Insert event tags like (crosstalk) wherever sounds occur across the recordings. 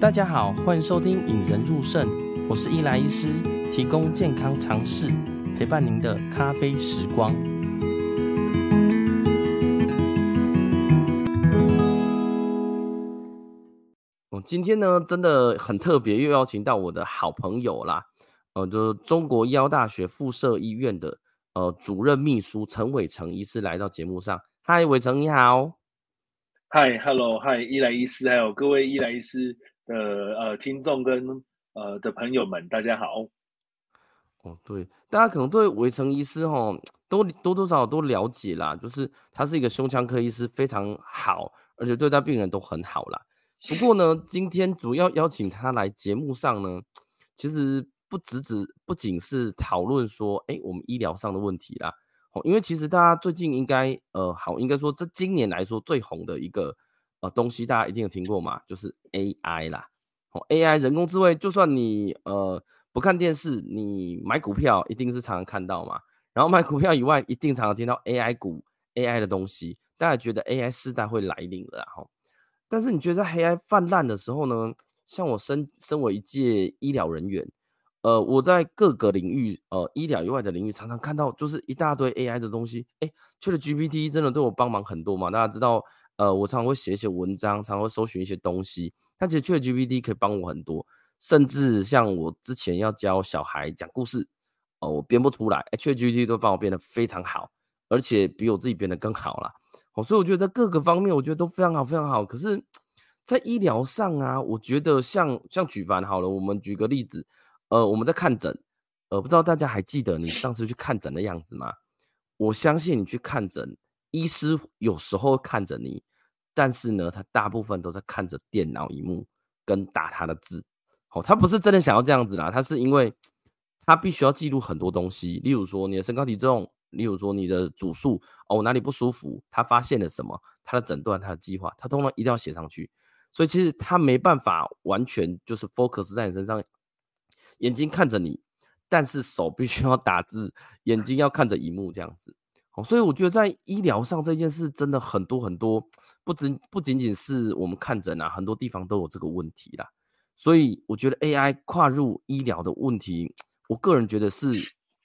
大家好，欢迎收听《引人入胜》，我是伊莱医师，提供健康常识，陪伴您的咖啡时光。我今天呢，真的很特别，又邀请到我的好朋友啦，呃，就是中国医药大学附设医院的呃主任秘书陈伟成医师来到节目上。嗨，伟成你好。嗨，Hello，嗨，伊莱医师，还有各位伊莱医师。的呃，听众跟呃的朋友们，大家好。哦，对，大家可能对伟成医师哈，都多多少少都了解啦，就是他是一个胸腔科医师，非常好，而且对待病人都很好啦。不过呢，今天主要邀请他来节目上呢，其实不只只不仅是讨论说，哎，我们医疗上的问题啦。哦，因为其实大家最近应该呃，好，应该说这今年来说最红的一个。呃，东西大家一定有听过嘛，就是 AI 啦。哦，AI 人工智慧，就算你呃不看电视，你买股票一定是常常看到嘛。然后买股票以外，一定常常听到 AI 股、AI 的东西。大家觉得 AI 时代会来临了哈。但是你觉得在 AI 泛滥的时候呢？像我身身为一届医疗人员，呃，我在各个领域，呃，医疗以外的领域，常常看到就是一大堆 AI 的东西。哎，ChatGPT 真的对我帮忙很多嘛？大家知道。呃，我常常会写一些文章，常常会搜寻一些东西。但其实 ChatGPT 可以帮我很多，甚至像我之前要教小孩讲故事，哦、呃，我编不出来，ChatGPT 都帮我编得非常好，而且比我自己编得更好啦。哦，所以我觉得在各个方面，我觉得都非常好，非常好。可是，在医疗上啊，我觉得像像举凡好了，我们举个例子，呃，我们在看诊，呃，不知道大家还记得你上次去看诊的样子吗？我相信你去看诊。医师有时候看着你，但是呢，他大部分都在看着电脑荧幕跟打他的字。哦，他不是真的想要这样子啦，他是因为他必须要记录很多东西，例如说你的身高体重，例如说你的主诉，哦，哪里不舒服，他发现了什么，他的诊断，他的计划，他通常一定要写上去。所以其实他没办法完全就是 focus 在你身上，眼睛看着你，但是手必须要打字，眼睛要看着荧幕这样子。哦所以我觉得在医疗上这件事真的很多很多，不仅不仅仅是我们看诊啊，很多地方都有这个问题啦。所以我觉得 AI 跨入医疗的问题，我个人觉得是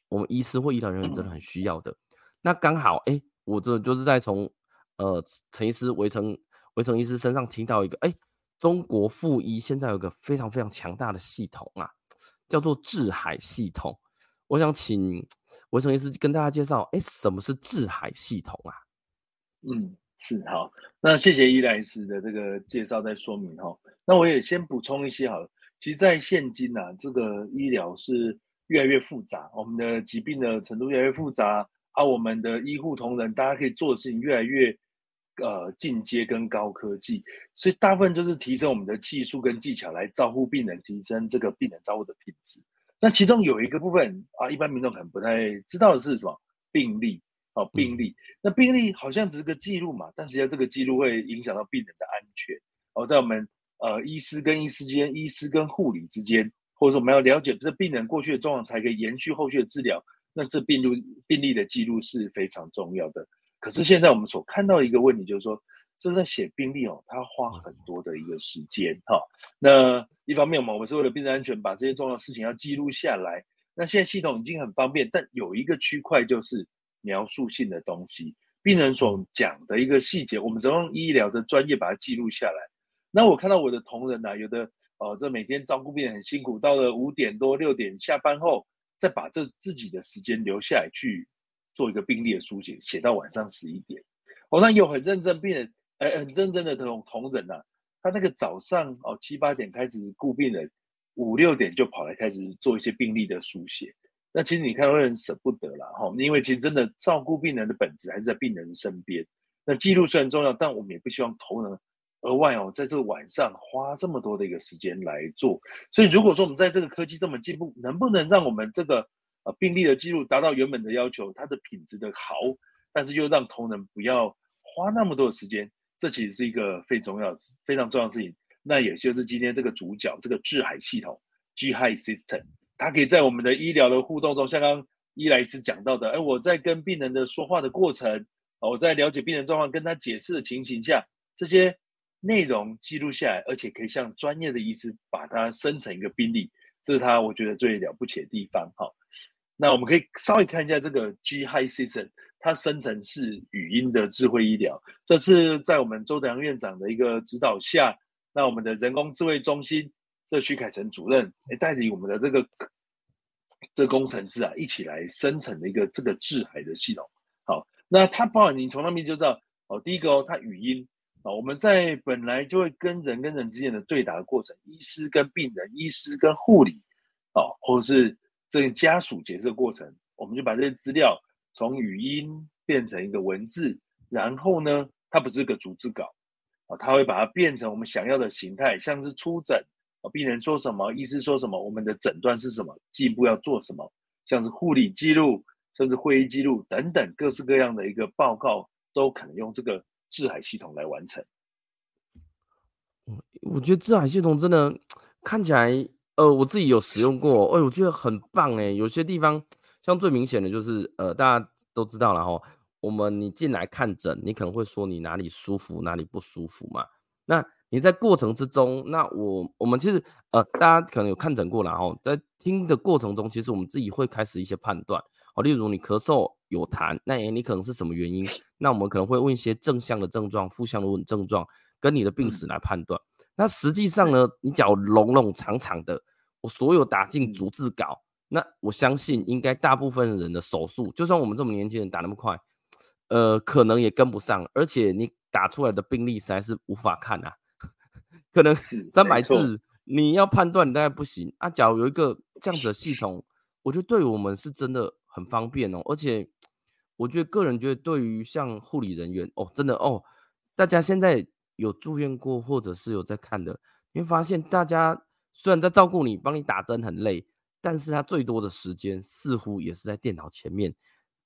我们医师或医疗人员真的很需要的。那刚好，哎、我这就是在从呃陈医师、围城、围城医师身上听到一个，哎、中国复医现在有个非常非常强大的系统啊，叫做智海系统。我想请伟成医师跟大家介绍，哎，什么是智海系统啊？嗯，是好，那谢谢伊莱斯的这个介绍再说明哈。那我也先补充一些好了。其实，在现今啊，这个医疗是越来越复杂，我们的疾病的程度越来越复杂，啊、我们的医护同仁，大家可以做的事情越来越呃进阶跟高科技，所以大部分就是提升我们的技术跟技巧来照顾病人，提升这个病人照顾的品质。那其中有一个部分啊，一般民众可能不太知道的是什么病例啊，病例。那病例好像只是个记录嘛，但实际上这个记录会影响到病人的安全哦，在我们呃医师跟医师之间，医师跟护理之间，或者说我们要了解这病人过去的状况，才可以延续后续的治疗。那这病历病例的记录是非常重要的。可是现在我们所看到的一个问题就是说，这在写病历哦，他花很多的一个时间哈、哦。那一方面嘛，我们是为了病人安全，把这些重要事情要记录下来。那现在系统已经很方便，但有一个区块就是描述性的东西，病人所讲的一个细节，我们怎么用医疗的专业把它记录下来？那我看到我的同仁呐、啊，有的呃，这每天照顾病人很辛苦，到了五点多六点下班后，再把这自己的时间留下来去做一个病历的书写，写到晚上十一点。哦，那有很认真病人。哎，很认真的同同仁呐、啊，他那个早上哦七八点开始顾病人，五六点就跑来开始做一些病历的书写。那其实你看会很舍不得啦哈，因为其实真的照顾病人的本质还是在病人身边。那记录虽然重要，但我们也不希望同仁额外哦在这个晚上花这么多的一个时间来做。所以如果说我们在这个科技这么进步，能不能让我们这个呃病例的记录达到原本的要求，它的品质的好，但是又让同仁不要花那么多的时间？这其实是一个非重要、非常重要的事情。那也就是今天这个主角，这个智海系统 （GHI System），它可以在我们的医疗的互动中，像刚刚伊莱斯讲到的，哎，我在跟病人的说话的过程，我在了解病人状况跟他解释的情形下，这些内容记录下来，而且可以向专业的医师把它生成一个病例，这是他我觉得最了不起的地方。哈，那我们可以稍微看一下这个 G HiSystem，它生成式语音的智慧医疗，这是在我们周德阳院长的一个指导下，那我们的人工智慧中心这徐凯成主任诶带领我们的这个这、工程师啊一起来生成的一个这个智海的系统。好，那它包含你从那边就知道哦，第一个哦，它语音我们在本来就会跟人跟人之间的对答的过程，医师跟病人，医师跟护理，哦，或者是这个家属解释的过程，我们就把这些资料从语音变成一个文字，然后呢，它不是个逐字稿啊，它会把它变成我们想要的形态，像是出诊啊，病人说什么，医师说什么，我们的诊断是什么，进一步要做什么，像是护理记录。甚至会议记录等等各式各样的一个报告，都可能用这个智海系统来完成。我觉得智海系统真的看起来，呃，我自己有使用过，哎，我觉得很棒哎。有些地方像最明显的就是，呃，大家都知道了哈，我们你进来看诊，你可能会说你哪里舒服，哪里不舒服嘛。那你在过程之中，那我我们其实呃，大家可能有看诊过了哈，在听的过程中，其实我们自己会开始一些判断。例如你咳嗽有痰，那诶你可能是什么原因？那我们可能会问一些正向的症状、负向的问症状，跟你的病史来判断。嗯、那实际上呢，你脚隆隆长长的，我所有打进逐字稿，那我相信应该大部分人的手速，就算我们这么年轻人打那么快，呃，可能也跟不上。而且你打出来的病历实在是无法看啊，(laughs) 可能三百字，你要判断你大概不行啊。假如有一个这样子的系统，我觉得对我们是真的。很方便哦，而且我觉得个人觉得，对于像护理人员哦，真的哦，大家现在有住院过或者是有在看的，你会发现大家虽然在照顾你，帮你打针很累，但是他最多的时间似乎也是在电脑前面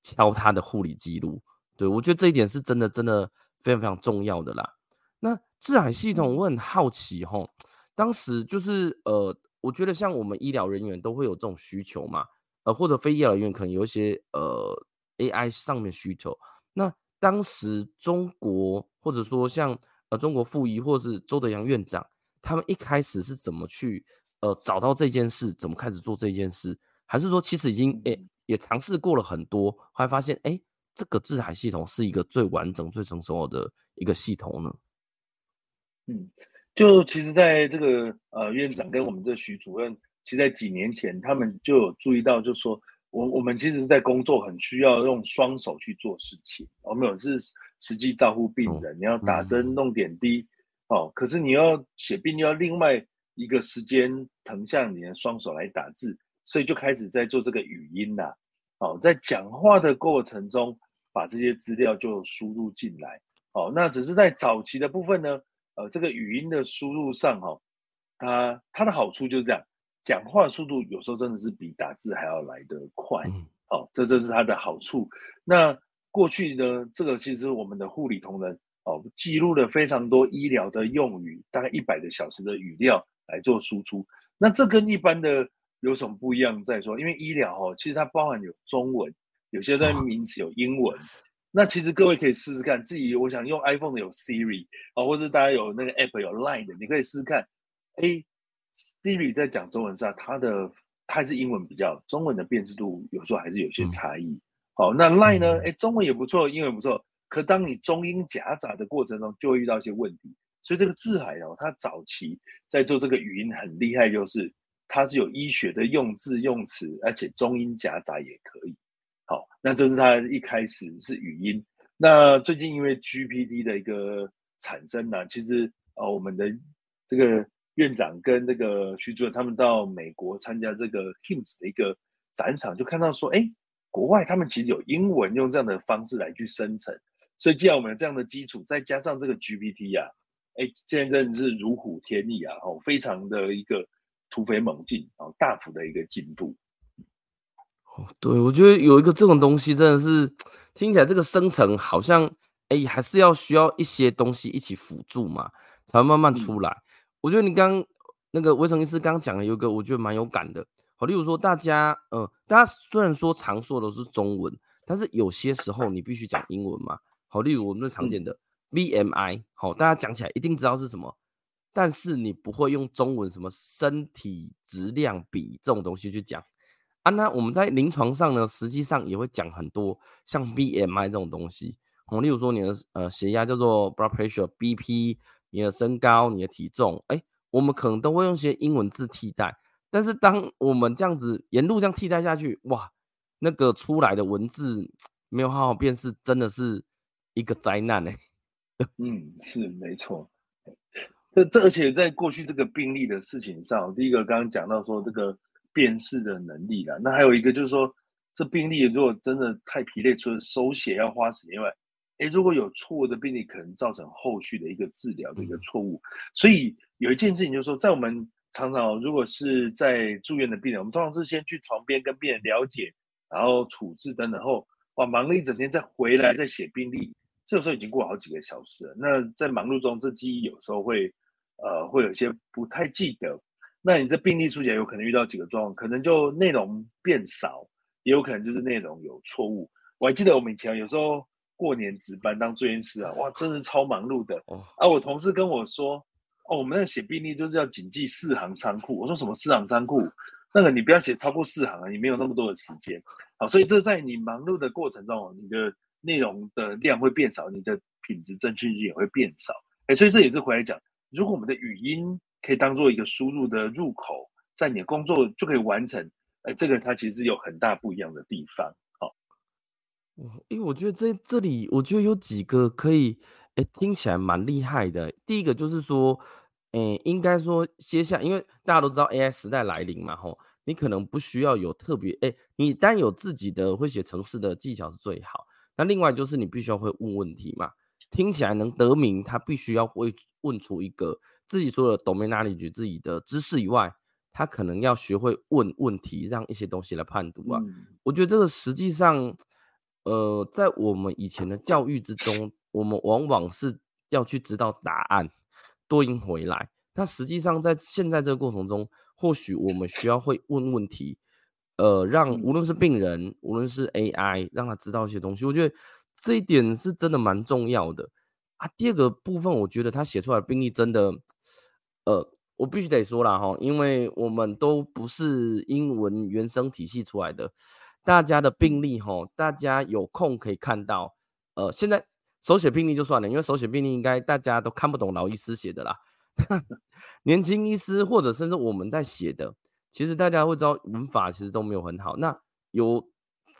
敲他的护理记录。对，我觉得这一点是真的，真的非常非常重要的啦。那智海系统，我很好奇吼，当时就是呃，我觉得像我们医疗人员都会有这种需求嘛。呃，或者非医疗院可能有一些呃 AI 上面需求。那当时中国或者说像呃中国复医或是周德阳院长，他们一开始是怎么去呃找到这件事，怎么开始做这件事？还是说其实已经诶、欸、也尝试过了很多，后来发现哎、欸、这个制海系统是一个最完整、最成熟的一个系统呢？嗯，就其实在这个呃院长跟我们这徐主任。其实，在几年前，他们就有注意到，就说，我我们其实是在工作，很需要用双手去做事情。我们有是实际照顾病人，你要打针、弄点滴，哦，可是你要写病，又要另外一个时间腾下你的双手来打字，所以就开始在做这个语音呐，哦，在讲话的过程中，把这些资料就输入进来，哦，那只是在早期的部分呢，呃，这个语音的输入上，哈，它它的好处就是这样。讲话速度有时候真的是比打字还要来得快，嗯、哦，这这是它的好处。那过去呢，这个其实我们的护理同仁哦，记录了非常多医疗的用语，大概一百个小时的语料来做输出。那这跟一般的有什么不一样？再说，因为医疗哦，其实它包含有中文，有些段名词有英文。哦、那其实各位可以试试看，自己我想用 iPhone 的有 Siri 啊、哦，或是大家有那个 App 有 Line 的，你可以试试看。哎。Siri 在讲中文上，它的它还是英文比较，中文的辨识度有时候还是有些差异。嗯、好，那 Line 呢？哎，中文也不错，英文不错，可当你中英夹杂的过程中，就会遇到一些问题。所以这个智海哦，它早期在做这个语音很厉害，就是它是有医学的用字用词，而且中英夹杂也可以。好，那这是它一开始是语音。那最近因为 GPT 的一个产生呢、啊，其实呃，我们的这个。院长跟那个徐主任他们到美国参加这个 HIMSS 的一个展场，就看到说，哎，国外他们其实有英文用这样的方式来去生成，所以既然我们有这样的基础，再加上这个 GPT 呀、啊，哎，现在真的是如虎添翼啊，哦，非常的一个突飞猛进，然哦，大幅的一个进步。哦，对，我觉得有一个这种东西真的是听起来这个生成好像，哎，还是要需要一些东西一起辅助嘛，才会慢慢出来。嗯我觉得你刚那个维生医师刚刚讲的有一个，我觉得蛮有感的。好，例如说大家，嗯、呃，大家虽然说常说的是中文，但是有些时候你必须讲英文嘛。好，例如我们最常见的 BMI，好，大家讲起来一定知道是什么，但是你不会用中文什么身体质量比这种东西去讲啊。那我们在临床上呢，实际上也会讲很多像 BMI 这种东西，好，例如说你的呃血压叫做 blood pressure，BP，你的身高、你的体重，哎，我们可能都会用一些英文字替代。但是当我们这样子沿路这样替代下去，哇，那个出来的文字没有好好辨识，真的是一个灾难呢。(laughs) 嗯，是没错。这这而且在过去这个病例的事情上，第一个刚刚讲到说这个辨识的能力啦，那还有一个就是说，这病例如果真的太疲累，除了手写要花时间外，诶，如果有错误的病例，可能造成后续的一个治疗的一个错误。所以有一件事情就是说，在我们常常，如果是在住院的病人，我们通常是先去床边跟病人了解，然后处置等等后，哇，忙了一整天再回来再写病历，这个时候已经过好几个小时了。那在忙碌中，这记忆有时候会，呃，会有些不太记得。那你这病例书写有可能遇到几个状况，可能就内容变少，也有可能就是内容有错误。我还记得我们以前有时候过年值班当住院师啊，哇，真的超忙碌的。啊，我同事跟我说。哦，我们那写病历就是要谨记四行仓库。我说什么四行仓库？那个你不要写超过四行啊，你没有那么多的时间。好，所以这在你忙碌的过程中，你的内容的量会变少，你的品质正确率也会变少。哎，所以这也是回来讲，如果我们的语音可以当做一个输入的入口，在你的工作就可以完成。哎，这个它其实是有很大不一样的地方。好，因为我觉得这这里，我觉得有几个可以。哎，听起来蛮厉害的。第一个就是说，哎，应该说接下来，因为大家都知道 AI 时代来临嘛，吼，你可能不需要有特别，哎，你单有自己的会写程式的技巧是最好。那另外就是你必须要会问问题嘛，听起来能得名，他必须要会问出一个自己除了 domain knowledge 自己的知识以外，他可能要学会问问题，让一些东西来判读啊。嗯、我觉得这个实际上，呃，在我们以前的教育之中。我们往往是要去知道答案，对应回来。那实际上在现在这个过程中，或许我们需要会问问题，呃，让无论是病人，无论是 AI，让他知道一些东西。我觉得这一点是真的蛮重要的啊。第二个部分，我觉得他写出来的病例真的，呃，我必须得说了哈，因为我们都不是英文原生体系出来的，大家的病历哈，大家有空可以看到，呃，现在。手写病历就算了，因为手写病历应该大家都看不懂老医师写的啦。(laughs) 年轻医师或者甚至我们在写的，其实大家会知道文法其实都没有很好。那有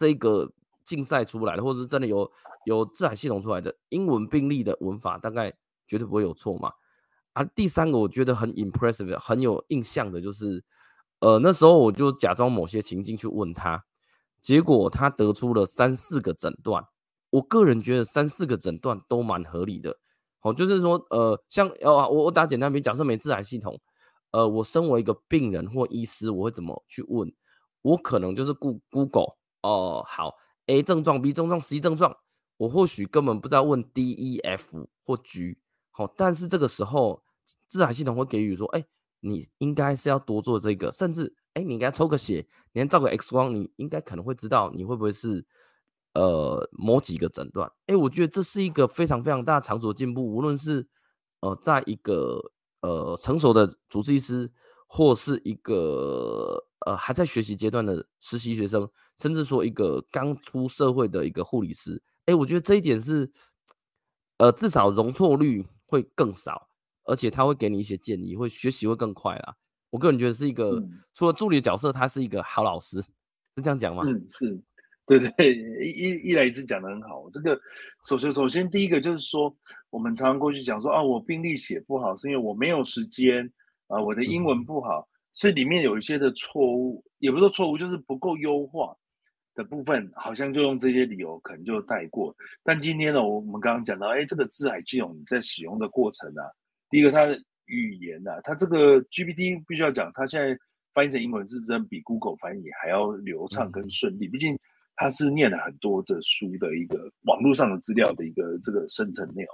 这个竞赛出来的，或者是真的有有自然系统出来的英文病历的文法，大概绝对不会有错嘛。啊，第三个我觉得很 impressive，很有印象的就是，呃，那时候我就假装某些情境去问他，结果他得出了三四个诊断。我个人觉得三四个诊断都蛮合理的，好，就是说，呃，像，呃，我我打简单比，假设没字海系统，呃，我身为一个病人或医师，我会怎么去问？我可能就是 Google，哦，好，A 症状，B 症状，C 症状，我或许根本不知道问 D、E、F 或 G，好，但是这个时候字海系统会给予说，哎，你应该是要多做这个，甚至，哎，你应该抽个血，你照个 X 光，你应该可能会知道你会不会是。呃，某几个诊断，哎，我觉得这是一个非常非常大场所的进步。无论是呃，在一个呃成熟的主治医师，或是一个呃还在学习阶段的实习学生，甚至说一个刚出社会的一个护理师，哎，我觉得这一点是呃至少容错率会更少，而且他会给你一些建议，会学习会更快啦。我个人觉得是一个、嗯、除了助理的角色，他是一个好老师，是这样讲吗？嗯，是。对对，一一来一次讲得很好。这个首先首先第一个就是说，我们常常过去讲说啊，我病历写不好是因为我没有时间啊，我的英文不好，嗯、所以里面有一些的错误，也不是说错误，就是不够优化的部分，好像就用这些理由可能就带过。但今天呢，我们刚刚讲到，哎，这个字海系统在使用的过程啊，第一个它的语言啊，它这个 GPT 必须要讲，它现在翻译成英文是真比 Google 翻译还要流畅跟顺利，嗯、毕竟。他是念了很多的书的一个网络上的资料的一个这个生成内容，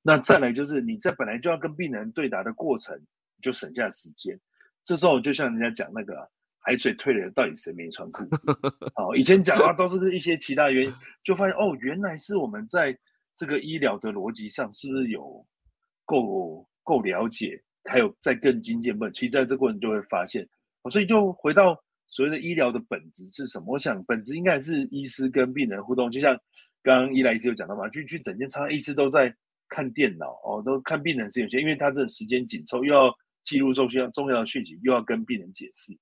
那再来就是你在本来就要跟病人对答的过程，就省下时间。这时候就像人家讲那个、啊、海水退了，到底谁没穿裤子？(laughs) 哦，以前讲的话都是一些其他原因，就发现哦，原来是我们在这个医疗的逻辑上是不是有够够了解，还有再更精进不？其实在这过程就会发现，所以就回到所谓的医疗的本质是什么？我想本质应该是医师跟病人互动，就像刚刚伊莱医师有讲到嘛，去去整间，常常医师都在看电脑哦，都看病人是有些，因为他这时间紧凑，又要记录重要重要的讯息，又要跟病人解释。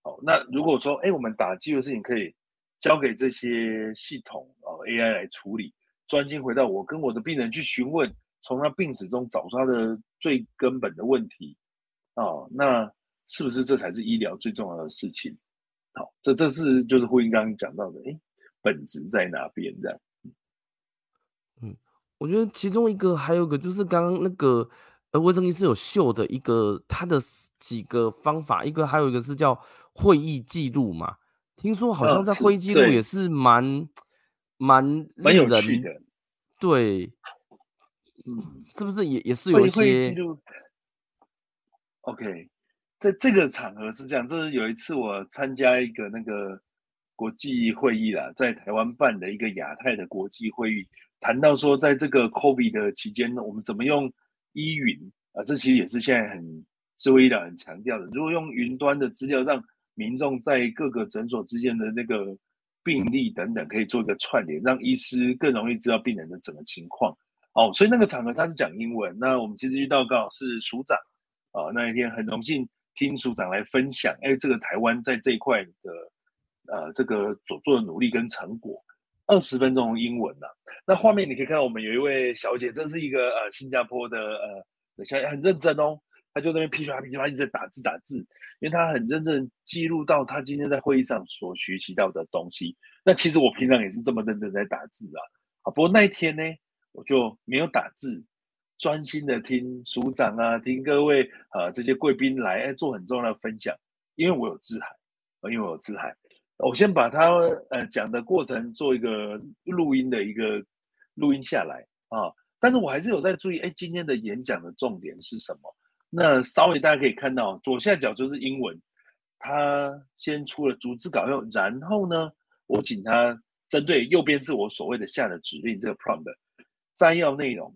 好，那如果说哎，我们打记录的事情可以交给这些系统哦 AI 来处理，专心回到我跟我的病人去询问，从他病史中找出他的最根本的问题哦，那是不是这才是医疗最重要的事情？好，这这是就是呼应刚刚讲到的，哎，本质在哪边这样？嗯，我觉得其中一个还有一个就是刚刚那个呃，威正医师有秀的一个他的几个方法，一个还有一个是叫会议记录嘛，听说好像在会议记录也是蛮蛮蛮有趣的，对。嗯，是不是也也是有一些记录？OK，在这个场合是这样，这是有一次我参加一个那个国际会议啦，在台湾办的一个亚太的国际会议，谈到说，在这个 COVID 的期间呢，我们怎么用依云啊？这其实也是现在很智慧医疗很强调的。如果用云端的资料，让民众在各个诊所之间的那个病例等等，可以做一个串联，让医师更容易知道病人的整个情况。哦，所以那个场合他是讲英文。那我们其实遇到刚好是署长啊、那一天很荣幸听署长来分享，哎，这个台湾在这一块的呃这个所做的努力跟成果，二十分钟的英文呐、那画面你可以看到，我们有一位小姐，这是一个呃新加坡的呃小姐，很认真哦，她就在那边噼里啪噼啪一直在打字打字，因为她很认真记录到她今天在会议上所学习到的东西。那其实我平常也是这么认真在打字啊，啊，不过那一天呢，我就没有打字，专心的听署长啊，听各位啊这些贵宾来做很重要的分享，因为我有字海，因为我有字海，我先把他呃讲的过程做一个录音的一个录音下来啊，但是我还是有在注意，哎，今天的演讲的重点是什么？那稍微大家可以看到左下角就是英文，他先出了逐字稿，然后呢，我请他针对右边是我所谓的下的指令这个 prompt。摘要内容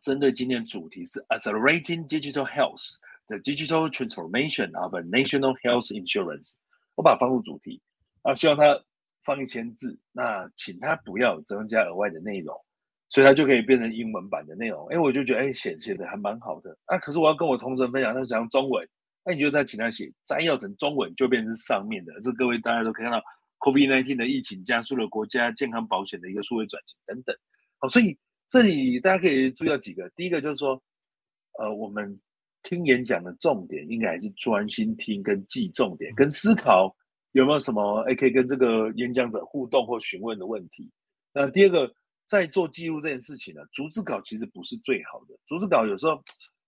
针对今天主题是 Accelerating Digital Health: The Digital Transformation of a National Health Insurance。我把它放入主题啊，希望他放一千字，那请他不要增加额外的内容，所以他就可以变成英文版的内容。哎，我就觉得哎写写的还蛮好的啊。可是我要跟我同仁分享，他讲中文，那你就再请他写摘要成中文，就变成上面的。这各位大家都可以看到，COVID-19 的疫情加速了国家健康保险的一个数位转型等等。好，所以。这里大家可以注意到几个，第一个就是说，呃，我们听演讲的重点应该还是专心听跟记重点，跟思考有没有什么哎可以跟这个演讲者互动或询问的问题。那第二个，在做记录这件事情呢，逐字稿其实不是最好的，逐字稿有时候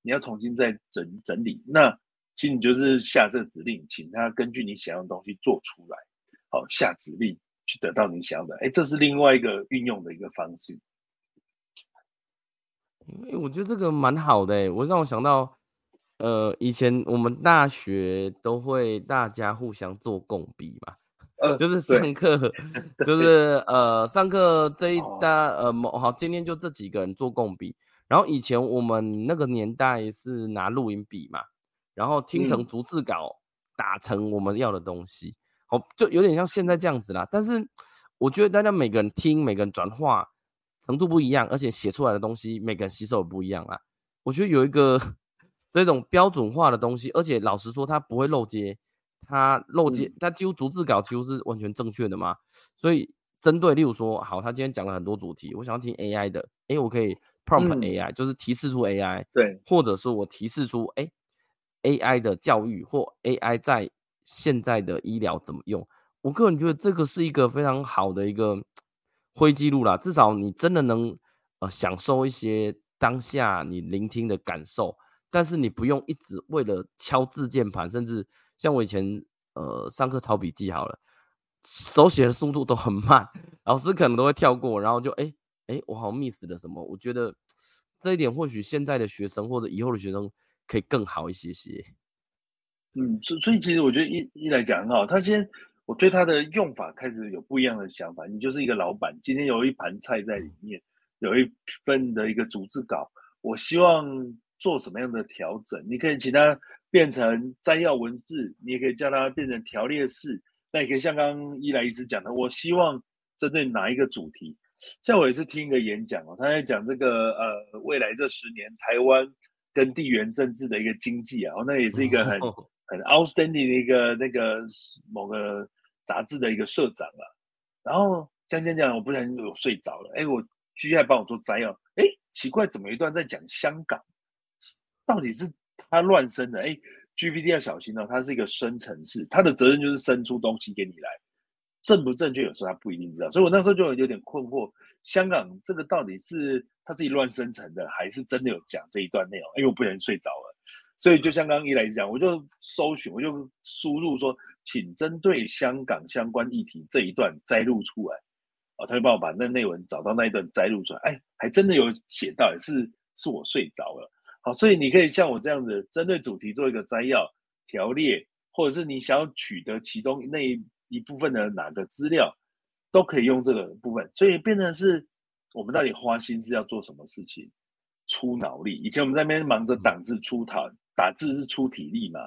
你要重新再整整理，那其实你就是下这个指令，请他根据你想要的东西做出来，好，下指令去得到你想要的，哎，这是另外一个运用的一个方式。哎，我觉得这个蛮好的哎，我让我想到，呃，以前我们大学都会大家互相做共笔嘛，呃，就是上课，就是呃，上课这一大呃，好，今天就这几个人做共笔，然后以前我们那个年代是拿录音笔嘛，然后听成逐字稿，打成我们要的东西，好，就有点像现在这样子啦。但是我觉得大家每个人听，每个人转化。程度不一样，而且写出来的东西每个人吸收也不一样啊。我觉得有一个这种标准化的东西，而且老实说，它不会漏接，它漏接，它几乎逐字稿几乎是完全正确的嘛。所以针对，例如说，好，他今天讲了很多主题，我想要听 AI 的，哎，我可以 prompt AI，、嗯、就是提示出 AI，对，或者是我提示出，哎，AI 的教育或 AI 在现在的医疗怎么用？我个人觉得这个是一个非常好的一个。会记录啦，至少你真的能呃享受一些当下你聆听的感受，但是你不用一直为了敲字键盘，甚至像我以前呃上课抄笔记好了，手写的速度都很慢，老师可能都会跳过，然后就哎哎我好像 miss 了什么，我觉得这一点或许现在的学生或者以后的学生可以更好一些些。嗯，所所以其实我觉得一一来讲很好，他先。我对它的用法开始有不一样的想法。你就是一个老板，今天有一盘菜在里面，有一份的一个组织稿，我希望做什么样的调整？你可以请他变成摘要文字，你也可以叫它变成条列式。那也可以像刚刚伊莱医师讲的，我希望针对哪一个主题？像我也是听一个演讲哦，他在讲这个呃未来这十年台湾跟地缘政治的一个经济啊，那也是一个很 (laughs) 很 outstanding 的一个那个某个杂志的一个社长啊。然后讲讲讲，我不小心有睡着了，哎，我居然帮我做摘要，哎，奇怪，怎么一段在讲香港？到底是他乱生的？哎。GPT 要小心哦，它是一个生成式，它的责任就是生出东西给你来，正不正确有时候它不一定知道，所以我那时候就有点困惑，香港这个到底是他自己乱生成的，还是真的有讲这一段内容？因为我不小心睡着了，所以就像刚刚伊莱讲，我就搜寻，我就输入说，请针对香港相关议题这一段摘录出来，哦，他就帮我把那内文找到那一段摘录出来，哎，还真的有写到，也是是我睡着了。好，所以你可以像我这样子，针对主题做一个摘要、条列，或者是你想要取得其中那一一部分的哪个资料，都可以用这个部分。所以变成是，我们到底花心思要做什么事情？出脑力。以前我们在那边忙着打字出讨，打字是出体力嘛。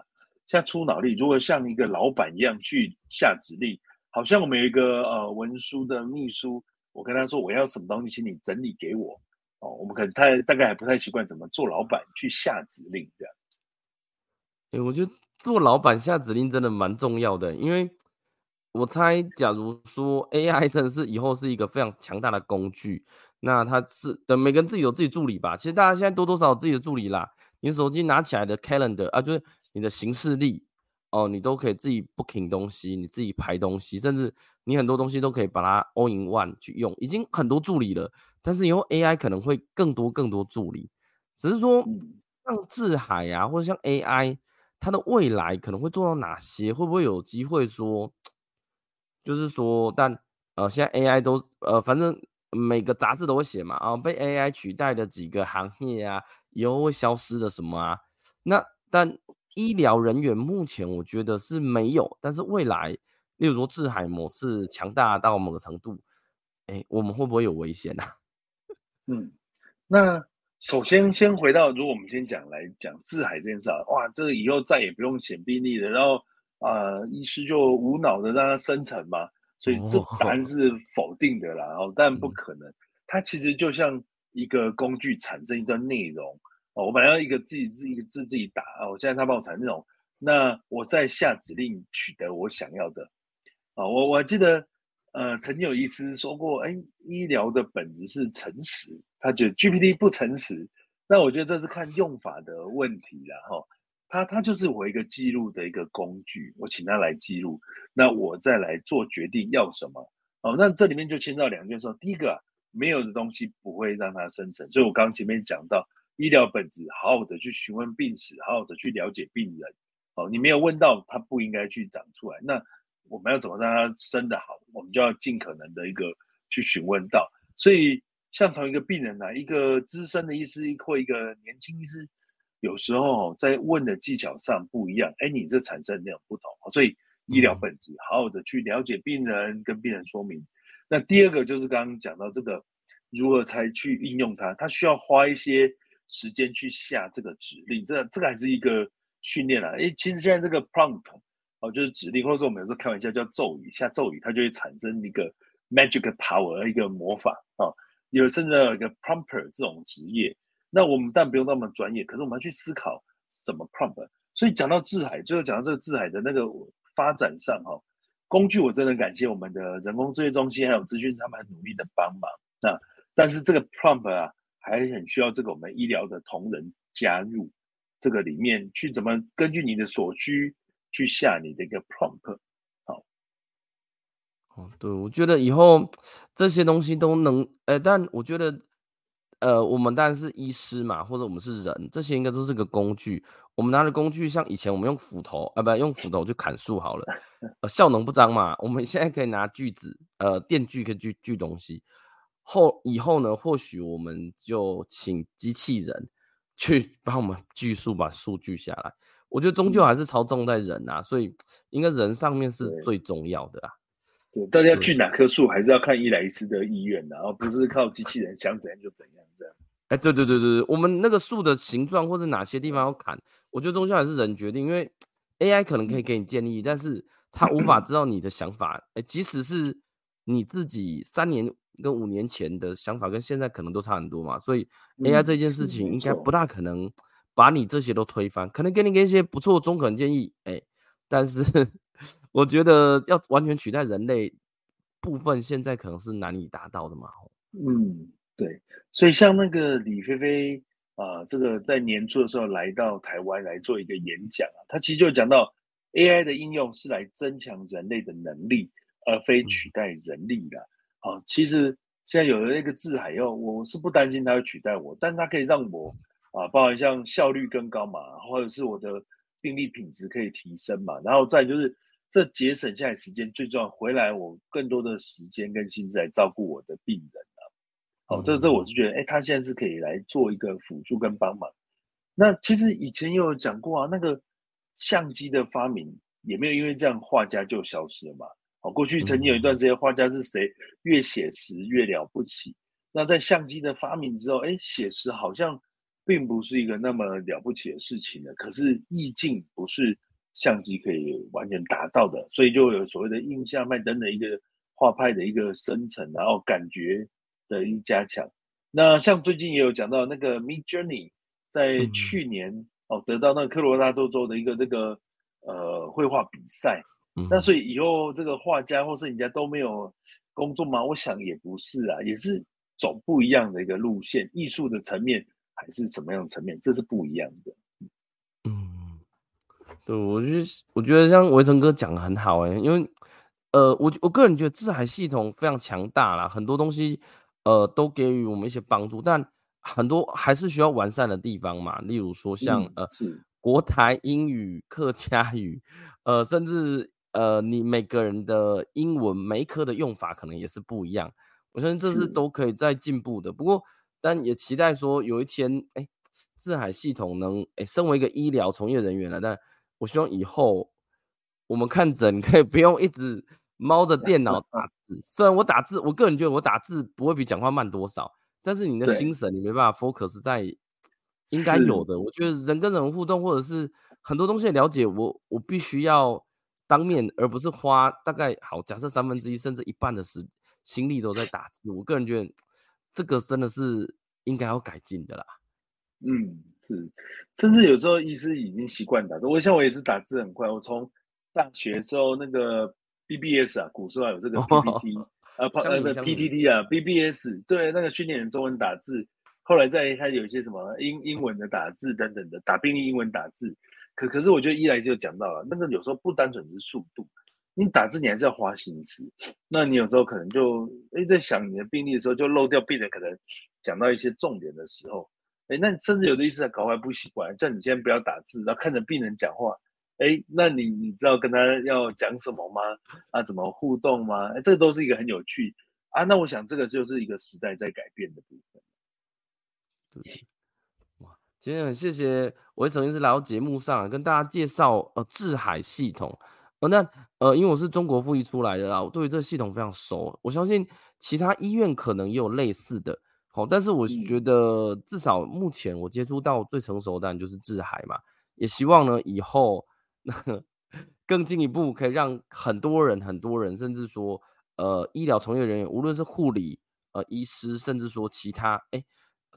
现在出脑力，如果像一个老板一样去下指令，好像我们有一个呃文书的秘书，我跟他说我要什么东西，请你整理给我。哦，我们可能太大概还不太习惯怎么做老板去下指令这样。哎、我觉得做老板下指令真的蛮重要的，因为我猜，假如说 AI 真的是以后是一个非常强大的工具，那它是等每个人自己有自己助理吧。其实大家现在多多少少有自己的助理啦。你手机拿起来的 Calendar 啊，就是你的行事历哦，你都可以自己 booking 东西，你自己排东西，甚至你很多东西都可以把它 all in one 去用，已经很多助理了。但是以后 AI 可能会更多更多助理，只是说像智海啊，或者像 AI，它的未来可能会做到哪些？会不会有机会说，就是说，但呃，现在 AI 都呃，反正每个杂志都会写嘛，啊，被 AI 取代的几个行业啊，以后会消失的什么啊？那但医疗人员目前我觉得是没有，但是未来，例如说智海模式强大到某个程度，哎，我们会不会有危险啊？(laughs) 嗯，那首先先回到，如果我们先讲来讲智海这件事啊，哇，这个以后再也不用写病历了，然后啊、呃，医师就无脑的让它生成嘛，所以这答案是否定的啦，哦，但不可能，它其实就像一个工具产生一段内容哦，我本来要一个自己字一个字自己打哦，我现在他帮我产生内容，那我再下指令取得我想要的啊，我我还记得。呃，曾经有医师说过，哎，医疗的本质是诚实。他觉得 GPT 不诚实，那我觉得这是看用法的问题了哈。它它就是我一个记录的一个工具，我请他来记录，那我再来做决定要什么。哦，那这里面就牵到两件事。第一个，没有的东西不会让它生成，所以我刚刚前面讲到医疗本质，好好的去询问病史，好好的去了解病人。哦，你没有问到，它不应该去长出来。那我们要怎么让它生得好？我们就要尽可能的一个去询问到。所以，像同一个病人呢、啊，一个资深的医师或一个年轻医师，有时候在问的技巧上不一样，哎，你这产生的内容不同。所以，医疗本质，好好的去了解病人，跟病人说明。那第二个就是刚刚讲到这个，如何才去应用它？它需要花一些时间去下这个指令，这这个还是一个训练啊。哎，其实现在这个 prompt。哦，就是指令，或者说我们有时候开玩笑叫咒语，下咒语它就会产生一个 magic power，一个魔法啊、有甚至有一个 prompter 这种职业，那我们但不用那么专业，可是我们要去思考怎么 prompt。所以讲到智海，最后讲到这个智海的那个发展上哈、哦，工具我真的感谢我们的人工智慧中心还有资讯他们很努力的帮忙。那但是这个 prompt 啊，还很需要这个我们医疗的同仁加入这个里面去，怎么根据你的所需。去下你的一个 prompt，好，哦，对，我觉得以后这些东西都能，呃，但我觉得，呃，我们当然是医师嘛，或者我们是人，这些应该都是个工具。我们拿的工具，像以前我们用斧头，啊，不，用斧头去砍树好了，(laughs) 呃，效能不彰嘛。我们现在可以拿锯子，呃，电锯可以锯锯东西。后以后呢，或许我们就请机器人去帮我们锯树，把树锯下来。我觉得终究还是操纵在人啊，所以应该人上面是最重要的啊。对，大家要锯哪棵树，还是要看伊莱斯的意愿的，然后不是靠机器人想怎样就怎样这样。(laughs) 哎，对对对对对，我们那个树的形状或者哪些地方要砍，我觉得终究还是人决定，因为 (tsk) AI 可能可以给你建议，但是他无法知道你的想法。哎，即使是你自己三年跟五年前的想法，跟现在可能都差很多嘛，所以 AI 这件事情应该不大可能把你这些都推翻，可能给你给一些不错的中肯建议，哎，但是我觉得要完全取代人类部分，现在可能是难以达到的嘛。嗯。对，所以像那个李飞飞啊、呃，这个在年初的时候来到台湾来做一个演讲啊，他其实就讲到 AI 的应用是来增强人类的能力，而非取代人力的。啊、哦，其实现在有了那个智海以后，我是不担心它会取代我，但它可以让我啊，包含像效率更高嘛，或者是我的病历品质可以提升嘛，然后再就是这节省下来时间，最重要回来我更多的时间跟心思来照顾我的病人。好，这这我是觉得，哎，他现在是可以来做一个辅助跟帮忙。那其实以前也有讲过啊，那个相机的发明也没有因为这样画家就消失了嘛。好，过去曾经有一段时间，画家是谁越写实越了不起。那在相机的发明之后，哎，写实好像并不是一个那么了不起的事情的。可是意境不是相机可以完全达到的，所以就有所谓的印象麦灯的一个画派的一个生成，然后感觉。的一加强，那像最近也有讲到那个 Midjourney 在去年、嗯、哦得到那个科罗拉多州的一个这个呃绘画比赛，嗯、那所以以后这个画家或是人家都没有工作吗？我想也不是啊，也是走不一样的一个路线，艺术的层面还是什么样的层面，这是不一样的。嗯，对，我觉得我觉得像维成哥讲的很好哎、欸，因为呃我我个人觉得智海系统非常强大啦，很多东西。呃，都给予我们一些帮助，但很多还是需要完善的地方嘛。例如说像，呃，国台英语、客家语，呃，甚至呃，你每个人的英文每一科的用法可能也是不一样。我相信这是都可以再进步的。不过，但也期待说有一天，哎，智海系统能，哎，身为一个医疗从业人员了，但我希望以后我们看诊可以不用一直。猫着电脑打 (laughs) 字，虽然我打字，我个人觉得我打字不会比讲话慢多少，但是你的心神你没办法 focus 在应该有的。我觉得人跟人互动，或者是很多东西的了解，我我必须要当面，而不是花大概好假设三分之一甚至一半的时心力都在打字。我个人觉得这个真的是应该要改进的啦。嗯，是，甚至有时候医师已经习惯打字，我像我也是打字很快，我从大学的时候那个。BBS 啊，古时候有这个 PPT、哦、(laughs) 啊，呃，呃，PTT 啊，BBS 对，那个训练人中文打字，后来再还有一些什么英英文的打字等等的，打病例英文打字。可可是我觉得一来就讲到了，那个有时候不单纯是速度，你打字你还是要花心思。那你有时候可能就哎在想你的病例的时候，就漏掉病人可能讲到一些重点的时候，哎，那你甚至有的医生搞坏不习惯，叫你先不要打字，然后看着病人讲话。哎，那你你知道跟他要讲什么吗？啊，怎么互动吗？哎，这个都是一个很有趣啊。那我想这个就是一个时代在改变的部分。对，哇，今天很谢谢维成医师来到节目上跟大家介绍呃智海系统。呃，那呃，因为我是中国复医出来的啦，我对于这个系统非常熟。我相信其他医院可能也有类似的，好，但是我觉得至少目前我接触到最成熟的当然就是智海嘛，也希望呢以后。那 (laughs) 更进一步，可以让很多人、很多人，甚至说，呃，医疗从业人员，无论是护理、呃，医师，甚至说其他，哎，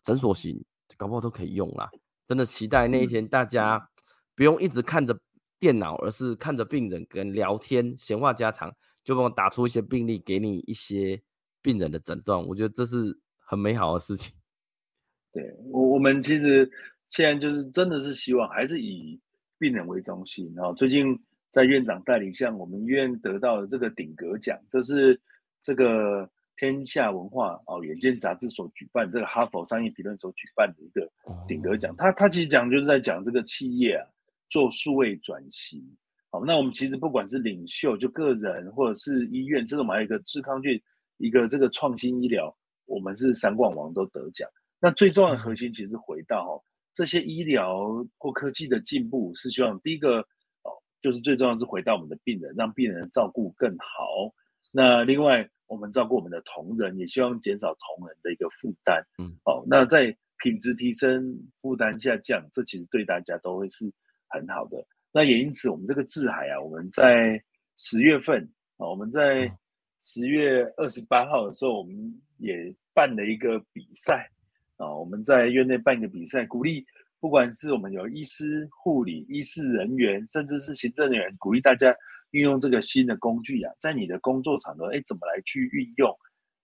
诊所型，搞不好都可以用啦。真的期待那一天，大家不用一直看着电脑，而是看着病人跟聊天、闲话家常，就帮我打出一些病例，给你一些病人的诊断。我觉得这是很美好的事情。(laughs) 对我，我们其实现在就是真的是希望，还是以。病人为中心，然后最近在院长带领下，我们医院得到了这个顶格奖，这是这个天下文化哦远见杂志所举办，这个哈佛商业评论所举办的一个顶格奖。他他其实讲就是在讲这个企业啊做数位转型。好，那我们其实不管是领袖，就个人或者是医院，这个我们还有一个智康俊，一个这个创新医疗，我们是三冠王都得奖。那最重要的核心其实回到哦。这些医疗或科技的进步是希望第一个哦，就是最重要是回到我们的病人，让病人照顾更好。那另外，我们照顾我们的同仁，也希望减少同仁的一个负担。嗯，哦，那在品质提升、负担下降，这其实对大家都会是很好的。那也因此，我们这个智海啊，我们在十月份啊，我们在十月二十八号的时候，我们也办了一个比赛啊，我们在院内办一个比赛，鼓励。不管是我们有医师、护理、医师人员，甚至是行政人员，鼓励大家运用这个新的工具啊，在你的工作场合，哎，怎么来去运用，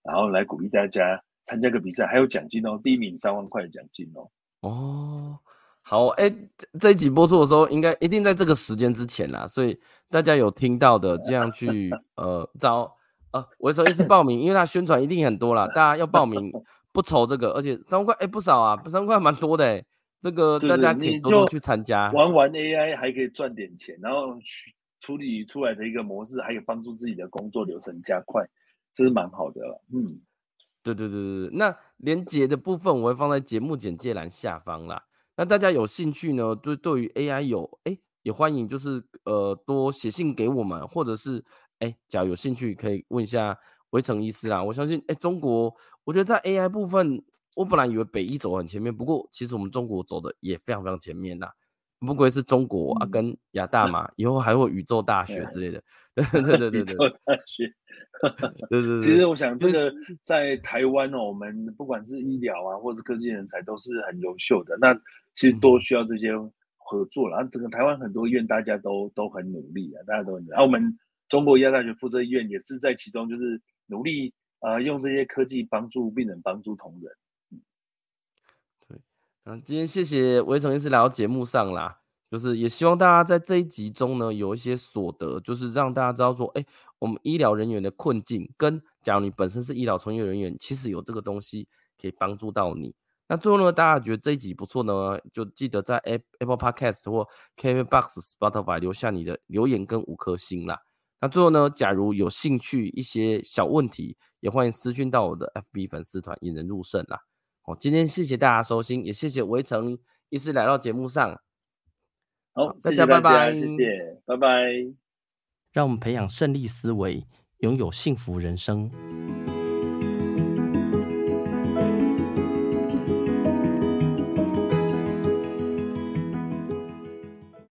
然后来鼓励大家参加个比赛，还有奖金哦，第一名三万块的奖金哦。哦，好，哎，这一集播出的时候，应该一定在这个时间之前啦，所以大家有听到的，这样去呃找呃，维成医师报名，因为他宣传一定很多啦，大家要报名 (laughs) 不愁这个，而且三万块哎不少啊，三万块蛮多的哎。这个大家可以多多去参加，玩玩 AI 还可以赚点钱，然后处理出来的一个模式，还可以帮助自己的工作流程加快，这是蛮好的了。嗯，对对对对，那连接的部分我会放在节目简介栏下方啦。那大家有兴趣呢，就对于 AI 有哎也欢迎，就是呃多写信给我们，或者是哎假如有兴趣可以问一下围城医师啦。我相信哎中国，我觉得在 AI 部分。我本来以为北医走很前面，不过其实我们中国走的也非常非常前面啦。不愧是中国啊，跟亚大嘛，以后还会宇宙大学之类的。(laughs) 对对对对大学。对对对。(laughs) 其实我想，这个在台湾哦，我们不管是医疗啊，或是科技人才，都是很优秀的。那其实都需要这些合作了。然后整个台湾很多医院，大家都都很努力啊，大家都很努力。然后我们中国医药大学附设医院也是在其中，就是努力啊，用这些科技帮助病人，帮助同仁。嗯，今天谢谢维成医师来到节目上啦，就是也希望大家在这一集中呢有一些所得，就是让大家知道说，哎、我们医疗人员的困境，跟假如你本身是医疗从业人员，其实有这个东西可以帮助到你。那最后呢，大家觉得这一集不错呢，就记得在 Apple Podcast 或 KKBOX Spotify 留下你的留言跟五颗星啦。那最后呢，假如有兴趣一些小问题，也欢迎私讯到我的 FB 粉丝团引人入胜啦。好，今天谢谢大家收听，也谢谢围城医师来到节目上。好，大家拜拜，谢谢，拜拜。让我们培养胜利思维，拥有幸福人生。